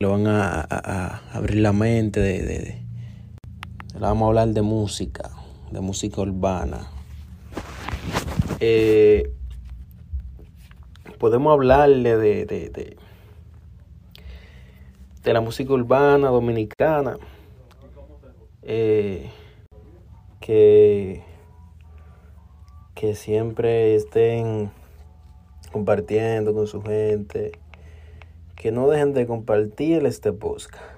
le van a, abrir la mente de, de, vamos a hablar de música, de música urbana. Eh, podemos hablarle de, de, de, de, la música urbana dominicana. Eh, que, que siempre estén compartiendo con su gente que no dejen de compartir este podcast.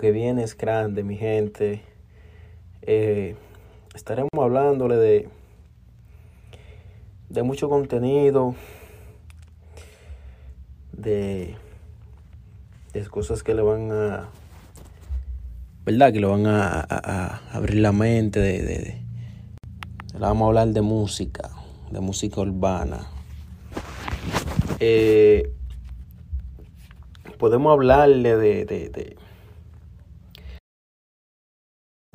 que viene es grande, mi gente. Eh, estaremos hablándole de, de mucho contenido, de, de cosas que le van a, ¿verdad? Que le van a, abrir la mente, de, de, vamos a hablar de música, de música urbana. Eh, podemos hablarle de, de